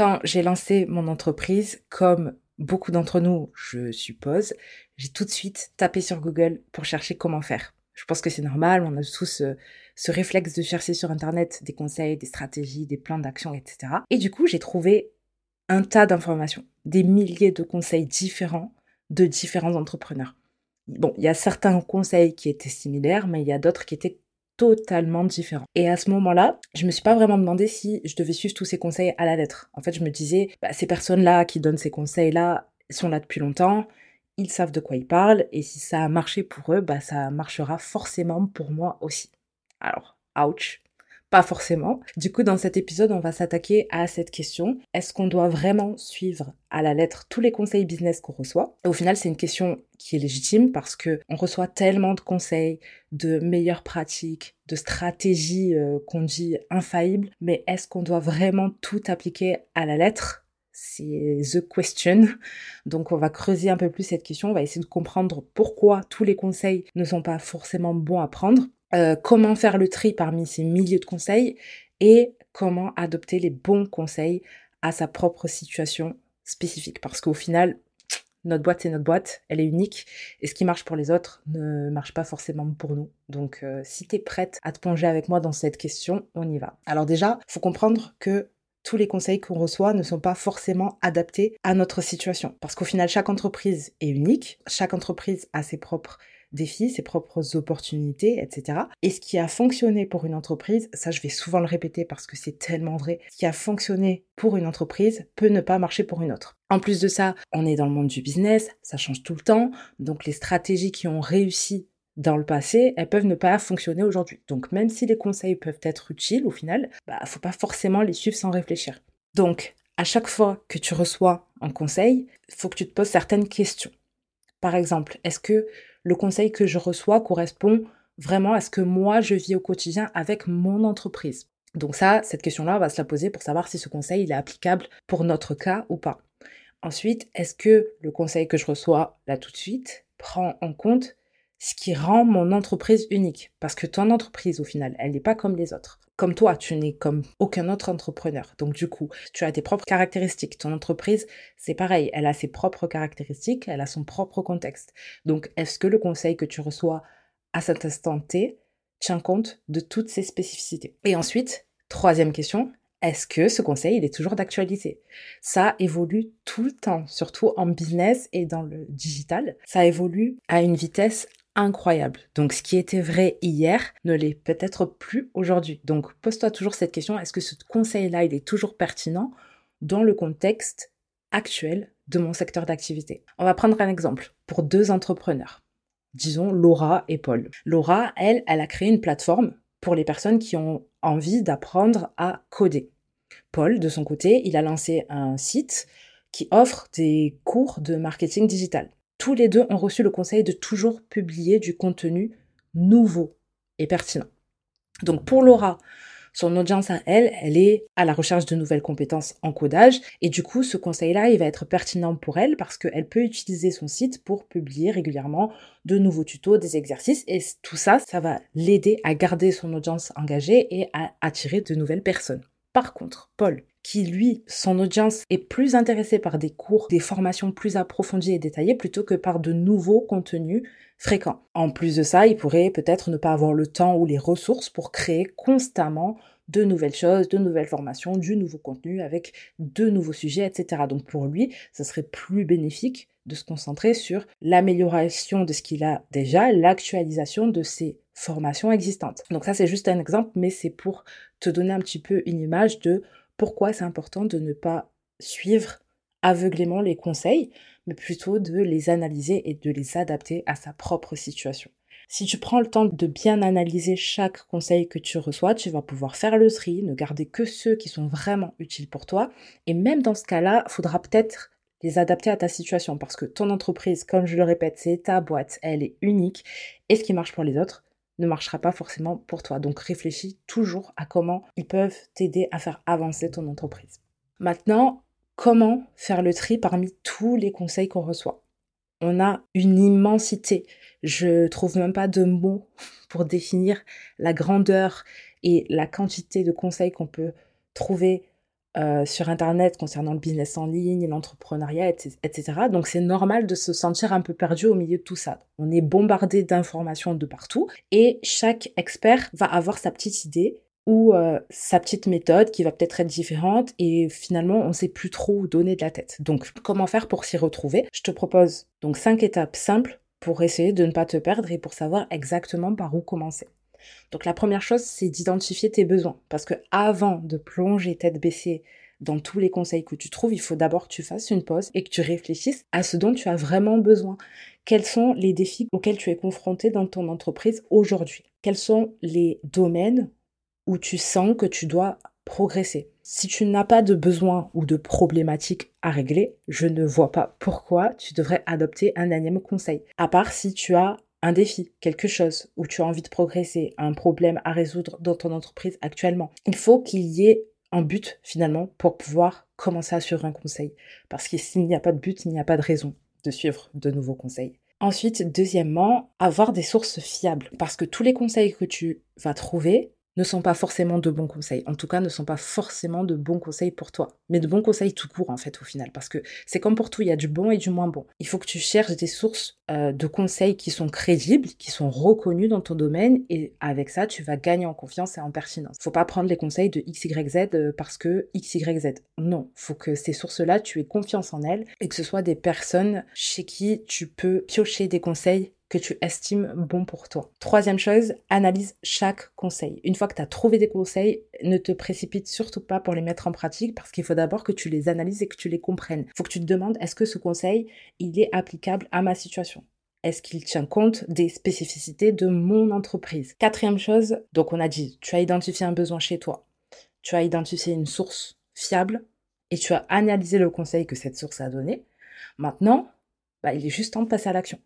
Quand j'ai lancé mon entreprise, comme beaucoup d'entre nous, je suppose, j'ai tout de suite tapé sur Google pour chercher comment faire. Je pense que c'est normal, on a tous euh, ce réflexe de chercher sur Internet des conseils, des stratégies, des plans d'action, etc. Et du coup, j'ai trouvé un tas d'informations, des milliers de conseils différents de différents entrepreneurs. Bon, il y a certains conseils qui étaient similaires, mais il y a d'autres qui étaient totalement différents. Et à ce moment-là, je me suis pas vraiment demandé si je devais suivre tous ces conseils à la lettre. En fait, je me disais, bah, ces personnes-là qui donnent ces conseils-là sont là depuis longtemps, ils savent de quoi ils parlent, et si ça a marché pour eux, bah, ça marchera forcément pour moi aussi. Alors, ouch, pas forcément. Du coup, dans cet épisode, on va s'attaquer à cette question. Est-ce qu'on doit vraiment suivre à la lettre tous les conseils business qu'on reçoit? Au final, c'est une question qui est légitime parce que on reçoit tellement de conseils, de meilleures pratiques, de stratégies euh, qu'on dit infaillibles, mais est-ce qu'on doit vraiment tout appliquer à la lettre? C'est the question. Donc on va creuser un peu plus cette question, on va essayer de comprendre pourquoi tous les conseils ne sont pas forcément bons à prendre euh, comment faire le tri parmi ces milliers de conseils et comment adopter les bons conseils à sa propre situation spécifique. Parce qu'au final, notre boîte, c'est notre boîte, elle est unique, et ce qui marche pour les autres ne marche pas forcément pour nous. Donc euh, si tu es prête à te plonger avec moi dans cette question, on y va. Alors déjà, faut comprendre que tous les conseils qu'on reçoit ne sont pas forcément adaptés à notre situation. Parce qu'au final, chaque entreprise est unique, chaque entreprise a ses propres défis, ses propres opportunités, etc. Et ce qui a fonctionné pour une entreprise, ça je vais souvent le répéter parce que c'est tellement vrai, ce qui a fonctionné pour une entreprise peut ne pas marcher pour une autre. En plus de ça, on est dans le monde du business, ça change tout le temps, donc les stratégies qui ont réussi dans le passé, elles peuvent ne pas fonctionner aujourd'hui. Donc même si les conseils peuvent être utiles au final, bah faut pas forcément les suivre sans réfléchir. Donc à chaque fois que tu reçois un conseil, il faut que tu te poses certaines questions. Par exemple, est-ce que le conseil que je reçois correspond vraiment à ce que moi je vis au quotidien avec mon entreprise. Donc ça, cette question-là, on va se la poser pour savoir si ce conseil il est applicable pour notre cas ou pas. Ensuite, est-ce que le conseil que je reçois là tout de suite prend en compte ce qui rend mon entreprise unique? Parce que ton entreprise, au final, elle n'est pas comme les autres. Comme toi, tu n'es comme aucun autre entrepreneur. Donc du coup, tu as tes propres caractéristiques. Ton entreprise, c'est pareil, elle a ses propres caractéristiques, elle a son propre contexte. Donc est-ce que le conseil que tu reçois à cet instant T tient compte de toutes ces spécificités? Et ensuite, troisième question, est-ce que ce conseil, il est toujours d'actualité? Ça évolue tout le temps, surtout en business et dans le digital. Ça évolue à une vitesse incroyable. Donc ce qui était vrai hier ne l'est peut-être plus aujourd'hui. Donc pose-toi toujours cette question, est-ce que ce conseil-là, il est toujours pertinent dans le contexte actuel de mon secteur d'activité? On va prendre un exemple pour deux entrepreneurs. Disons Laura et Paul. Laura, elle, elle a créé une plateforme pour les personnes qui ont envie d'apprendre à coder. Paul, de son côté, il a lancé un site qui offre des cours de marketing digital tous les deux ont reçu le conseil de toujours publier du contenu nouveau et pertinent. Donc pour Laura, son audience à elle, elle est à la recherche de nouvelles compétences en codage et du coup ce conseil-là, il va être pertinent pour elle parce qu'elle peut utiliser son site pour publier régulièrement de nouveaux tutos, des exercices et tout ça, ça va l'aider à garder son audience engagée et à attirer de nouvelles personnes. Par contre, Paul, qui lui, son audience est plus intéressé par des cours, des formations plus approfondies et détaillées plutôt que par de nouveaux contenus fréquents. En plus de ça, il pourrait peut-être ne pas avoir le temps ou les ressources pour créer constamment de nouvelles choses, de nouvelles formations, du nouveau contenu avec de nouveaux sujets, etc. Donc pour lui, ce serait plus bénéfique de se concentrer sur l'amélioration de ce qu'il a déjà, l'actualisation de ses formations existantes. Donc ça c'est juste un exemple, mais c'est pour te donner un petit peu une image de pourquoi c'est important de ne pas suivre aveuglément les conseils, mais plutôt de les analyser et de les adapter à sa propre situation. Si tu prends le temps de bien analyser chaque conseil que tu reçois, tu vas pouvoir faire le tri, ne garder que ceux qui sont vraiment utiles pour toi. Et même dans ce cas-là, il faudra peut-être les adapter à ta situation parce que ton entreprise, comme je le répète, c'est ta boîte, elle est unique et ce qui marche pour les autres ne marchera pas forcément pour toi. Donc réfléchis toujours à comment ils peuvent t'aider à faire avancer ton entreprise. Maintenant, comment faire le tri parmi tous les conseils qu'on reçoit? On a une immensité. Je trouve même pas de mots pour définir la grandeur et la quantité de conseils qu'on peut trouver euh, sur Internet concernant le business en ligne, l'entrepreneuriat, etc. Donc c'est normal de se sentir un peu perdu au milieu de tout ça. On est bombardé d'informations de partout et chaque expert va avoir sa petite idée ou euh, sa petite méthode qui va peut-être être différente et finalement on ne sait plus trop où donner de la tête. Donc comment faire pour s'y retrouver? Je te propose donc cinq étapes simples pour essayer de ne pas te perdre et pour savoir exactement par où commencer. Donc la première chose, c'est d'identifier tes besoins. Parce que avant de plonger tête baissée dans tous les conseils que tu trouves, il faut d'abord que tu fasses une pause et que tu réfléchisses à ce dont tu as vraiment besoin. Quels sont les défis auxquels tu es confronté dans ton entreprise aujourd'hui? Quels sont les domaines où tu sens que tu dois progresser? Si tu n'as pas de besoin ou de problématique à régler, je ne vois pas pourquoi tu devrais adopter un énième conseil. À part si tu as un défi, quelque chose où tu as envie de progresser, un problème à résoudre dans ton entreprise actuellement. Il faut qu'il y ait un but finalement pour pouvoir commencer à suivre un conseil. Parce que s'il n'y a pas de but, il n'y a pas de raison de suivre de nouveaux conseils. Ensuite, deuxièmement, avoir des sources fiables. Parce que tous les conseils que tu vas trouver ne sont pas forcément de bons conseils. En tout cas, ne sont pas forcément de bons conseils pour toi. Mais de bons conseils tout court, en fait, au final. Parce que c'est comme pour tout, il y a du bon et du moins bon. Il faut que tu cherches des sources euh, de conseils qui sont crédibles, qui sont reconnus dans ton domaine. Et avec ça, tu vas gagner en confiance et en pertinence. Faut pas prendre les conseils de XYZ euh, parce que XYZ. Non. Faut que ces sources-là, tu aies confiance en elles et que ce soit des personnes chez qui tu peux piocher des conseils que tu estimes bon pour toi. Troisième chose, analyse chaque conseil. Une fois que tu as trouvé des conseils, ne te précipite surtout pas pour les mettre en pratique parce qu'il faut d'abord que tu les analyses et que tu les comprennes. Il faut que tu te demandes est-ce que ce conseil, il est applicable à ma situation? Est-ce qu'il tient compte des spécificités de mon entreprise? Quatrième chose, donc on a dit, tu as identifié un besoin chez toi, tu as identifié une source fiable et tu as analysé le conseil que cette source a donné. Maintenant, bah, il est juste temps de passer à l'action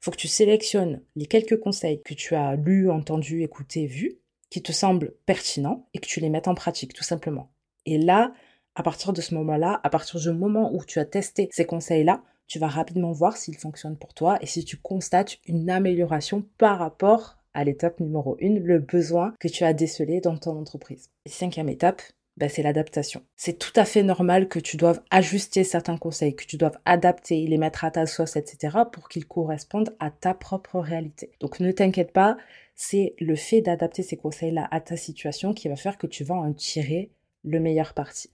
faut que tu sélectionnes les quelques conseils que tu as lus, entendus, écoutés, vus, qui te semblent pertinents et que tu les mettes en pratique, tout simplement. Et là, à partir de ce moment-là, à partir du moment où tu as testé ces conseils-là, tu vas rapidement voir s'ils fonctionnent pour toi et si tu constates une amélioration par rapport à l'étape numéro 1, le besoin que tu as décelé dans ton entreprise. Cinquième étape, bah, c'est l'adaptation. C'est tout à fait normal que tu doives ajuster certains conseils, que tu doives adapter, les mettre à ta sauce, etc. pour qu'ils correspondent à ta propre réalité. Donc ne t'inquiète pas, c'est le fait d'adapter ces conseils-là à ta situation qui va faire que tu vas en tirer le meilleur parti.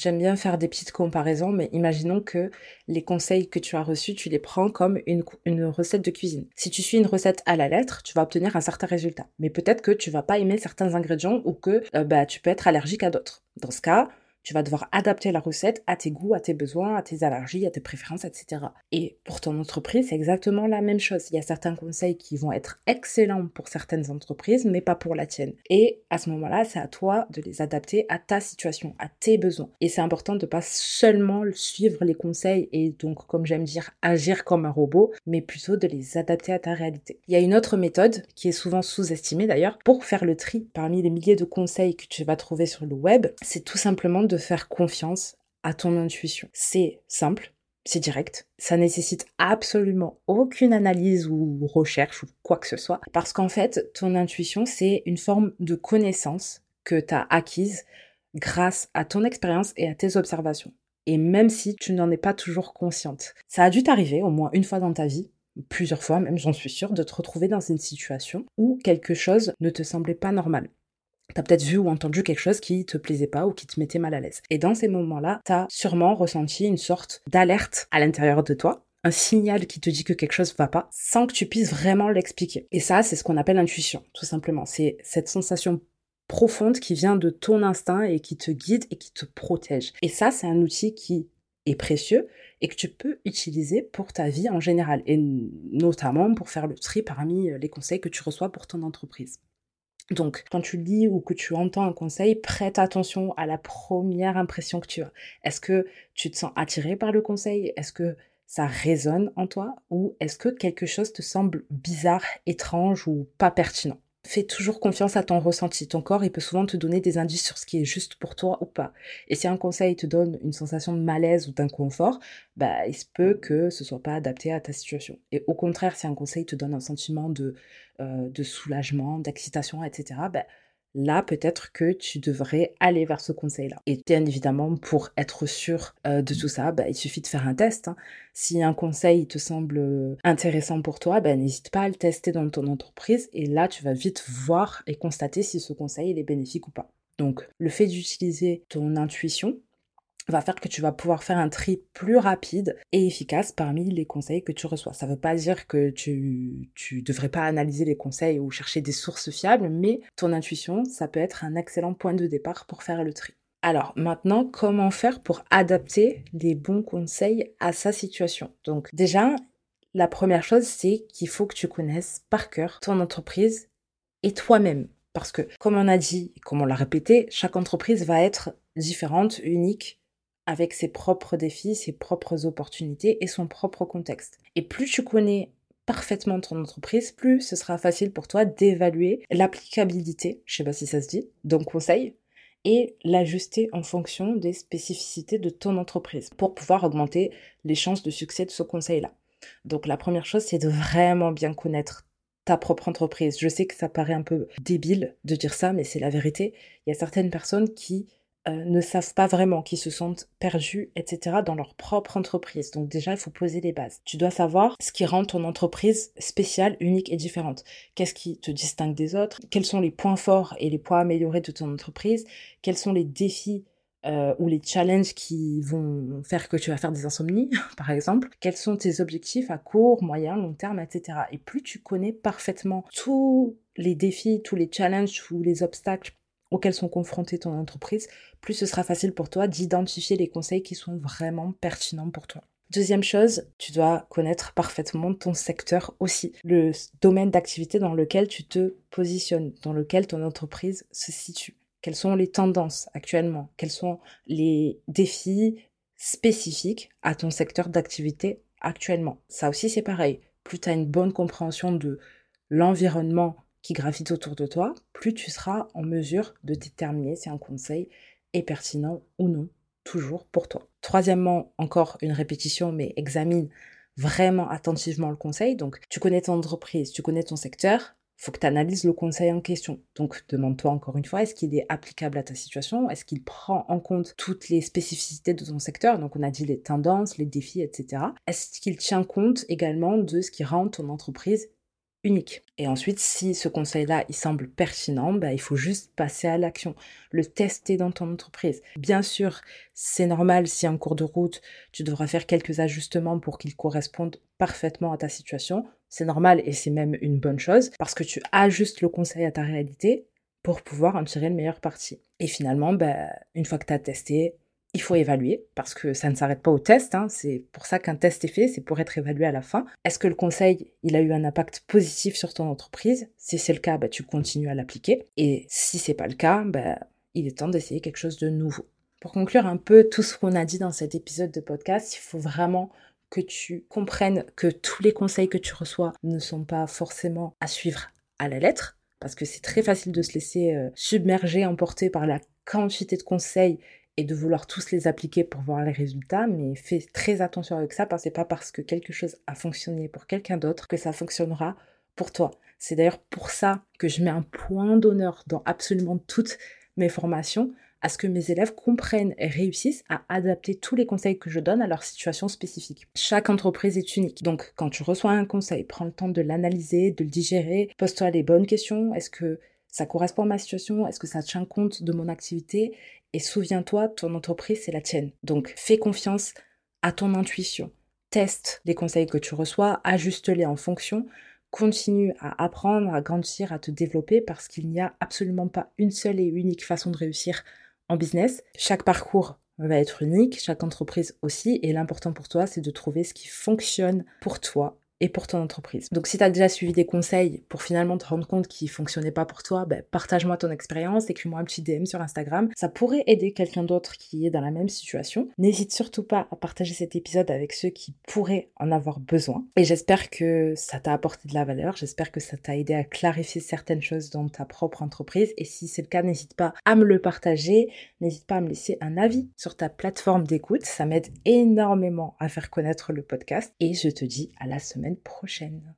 J'aime bien faire des petites comparaisons, mais imaginons que les conseils que tu as reçus, tu les prends comme une, recette de cuisine. Si tu suis une recette à la lettre, tu vas obtenir un certain résultat. Mais peut-être que tu vas pas aimer certains ingrédients ou que euh, bah, tu peux être allergique à d'autres. Dans ce cas, tu vas devoir adapter la recette à tes goûts, à tes besoins, à tes allergies, à tes préférences, etc. Et pour ton entreprise, c'est exactement la même chose. Il y a certains conseils qui vont être excellents pour certaines entreprises, mais pas pour la tienne. Et à ce moment-là, c'est à toi de les adapter à ta situation, à tes besoins. Et c'est important de pas seulement suivre les conseils et donc, comme j'aime dire, agir comme un robot, mais plutôt de les adapter à ta réalité. Il y a une autre méthode qui est souvent sous-estimée d'ailleurs pour faire le tri parmi les milliers de conseils que tu vas trouver sur le web. C'est tout simplement de faire confiance à ton intuition. C'est simple, c'est direct, ça nécessite absolument aucune analyse ou recherche ou quoi que ce soit, parce qu'en fait, ton intuition, c'est une forme de connaissance que tu as acquise grâce à ton expérience et à tes observations. Et même si tu n'en es pas toujours consciente. Ça a dû t'arriver au moins une fois dans ta vie, plusieurs fois même j'en suis sûre, de te retrouver dans une situation où quelque chose ne te semblait pas normal. T'as peut-être vu ou entendu quelque chose qui te plaisait pas ou qui te mettait mal à l'aise. Et dans ces moments-là, t'as sûrement ressenti une sorte d'alerte à l'intérieur de toi, un signal qui te dit que quelque chose va pas, sans que tu puisses vraiment l'expliquer. Et ça, c'est ce qu'on appelle l'intuition, tout simplement. C'est cette sensation profonde qui vient de ton instinct et qui te guide et qui te protège. Et ça, c'est un outil qui est précieux et que tu peux utiliser pour ta vie en général et notamment pour faire le tri parmi les conseils que tu reçois pour ton entreprise. Donc, quand tu lis ou que tu entends un conseil, prête attention à la première impression que tu as. Est-ce que tu te sens attiré par le conseil? Est-ce que ça résonne en toi? Ou est-ce que quelque chose te semble bizarre, étrange ou pas pertinent? Fais toujours confiance à ton ressenti. Ton corps, il peut souvent te donner des indices sur ce qui est juste pour toi ou pas. Et si un conseil te donne une sensation de malaise ou d'inconfort, bah, il se peut que ce soit pas adapté à ta situation. Et au contraire, si un conseil te donne un sentiment de, euh, de soulagement, d'excitation, etc., bah, là peut-être que tu devrais aller vers ce conseil-là. Et bien évidemment, pour être sûr euh, de tout ça, bah, il suffit de faire un test. Hein. Si un conseil te semble euh, intéressant pour toi, bah, n'hésite pas à le tester dans ton entreprise et là tu vas vite voir et constater si ce conseil est bénéfique ou pas. Donc le fait d'utiliser ton intuition, va faire que tu vas pouvoir faire un tri plus rapide et efficace parmi les conseils que tu reçois. Ça ne veut pas dire que tu ne devrais pas analyser les conseils ou chercher des sources fiables, mais ton intuition, ça peut être un excellent point de départ pour faire le tri. Alors maintenant, comment faire pour adapter les bons conseils à sa situation? Donc déjà, la première chose, c'est qu'il faut que tu connaisses par cœur ton entreprise et toi-même. Parce que, comme on a dit, comme on l'a répété, chaque entreprise va être différente, unique, avec ses propres défis, ses propres opportunités et son propre contexte. Et plus tu connais parfaitement ton entreprise, plus ce sera facile pour toi d'évaluer l'applicabilité, je sais pas si ça se dit, d'un conseil et l'ajuster en fonction des spécificités de ton entreprise pour pouvoir augmenter les chances de succès de ce conseil-là. Donc la première chose, c'est de vraiment bien connaître ta propre entreprise. Je sais que ça paraît un peu débile de dire ça, mais c'est la vérité. Il y a certaines personnes qui euh, ne savent pas vraiment, qui se sentent perdus, etc. dans leur propre entreprise. Donc déjà, il faut poser les bases. Tu dois savoir ce qui rend ton entreprise spéciale, unique et différente. Qu'est-ce qui te distingue des autres? Quels sont les points forts et les points améliorés de ton entreprise? Quels sont les défis euh, ou les challenges qui vont faire que tu vas faire des insomnies, par exemple? Quels sont tes objectifs à court, moyen, long terme, etc. Et plus tu connais parfaitement tous les défis, tous les challenges, tous les obstacles auxquels sont confrontées ton entreprise, plus ce sera facile pour toi d'identifier les conseils qui sont vraiment pertinents pour toi. Deuxième chose, tu dois connaître parfaitement ton secteur aussi, le domaine d'activité dans lequel tu te positionnes, dans lequel ton entreprise se situe. Quelles sont les tendances actuellement? Quels sont les défis spécifiques à ton secteur d'activité actuellement? Ça aussi, c'est pareil. Plus tu as une bonne compréhension de l'environnement qui gravitent autour de toi, plus tu seras en mesure de déterminer si un conseil est pertinent ou non, toujours pour toi. Troisièmement, encore une répétition, mais examine vraiment attentivement le conseil. Donc, tu connais ton entreprise, tu connais ton secteur, faut que tu analyses le conseil en question. Donc, demande-toi encore une fois, est-ce qu'il est applicable à ta situation? Est-ce qu'il prend en compte toutes les spécificités de ton secteur? Donc, on a dit les tendances, les défis, etc. Est-ce qu'il tient compte également de ce qui rend ton entreprise unique. Et ensuite, si ce conseil-là, il semble pertinent, bah, il faut juste passer à l'action, le tester dans ton entreprise. Bien sûr, c'est normal si en cours de route, tu devras faire quelques ajustements pour qu'ils correspondent parfaitement à ta situation. C'est normal et c'est même une bonne chose parce que tu ajustes le conseil à ta réalité pour pouvoir en tirer le meilleur parti. Et finalement, bah, une fois que tu as testé, il faut évaluer parce que ça ne s'arrête pas au test. Hein. C'est pour ça qu'un test est fait, c'est pour être évalué à la fin. Est-ce que le conseil, il a eu un impact positif sur ton entreprise? Si c'est le cas, bah, tu continues à l'appliquer. Et si c'est pas le cas, bah, il est temps d'essayer quelque chose de nouveau. Pour conclure un peu tout ce qu'on a dit dans cet épisode de podcast, il faut vraiment que tu comprennes que tous les conseils que tu reçois ne sont pas forcément à suivre à la lettre, parce que c'est très facile de se laisser euh, submerger, emporter par la quantité de conseils et de vouloir tous les appliquer pour voir les résultats, mais fais très attention avec ça parce que c'est pas parce que quelque chose a fonctionné pour quelqu'un d'autre que ça fonctionnera pour toi. C'est d'ailleurs pour ça que je mets un point d'honneur dans absolument toutes mes formations à ce que mes élèves comprennent et réussissent à adapter tous les conseils que je donne à leur situation spécifique. Chaque entreprise est unique. Donc quand tu reçois un conseil, prends le temps de l'analyser, de le digérer, pose-toi les bonnes questions. Est-ce que ça correspond à ma situation Est-ce que ça tient compte de mon activité? Et souviens-toi, ton entreprise, c'est la tienne. Donc fais confiance à ton intuition. Teste les conseils que tu reçois, ajuste-les en fonction. Continue à apprendre, à grandir, à te développer parce qu'il n'y a absolument pas une seule et unique façon de réussir en business. Chaque parcours va être unique, chaque entreprise aussi, et l'important pour toi, c'est de trouver ce qui fonctionne pour toi et pour ton entreprise. Donc si tu as déjà suivi des conseils pour finalement te rendre compte qu'ils fonctionnaient pas pour toi, ben, partage-moi ton expérience, écris-moi un petit DM sur Instagram. Ça pourrait aider quelqu'un d'autre qui est dans la même situation. N'hésite surtout pas à partager cet épisode avec ceux qui pourraient en avoir besoin. Et j'espère que ça t'a apporté de la valeur, j'espère que ça t'a aidé à clarifier certaines choses dans ta propre entreprise. Et si c'est le cas, n'hésite pas à me le partager, n'hésite pas à me laisser un avis sur ta plateforme d'écoute. Ça m'aide énormément à faire connaître le podcast. Et je te dis à la prochaine.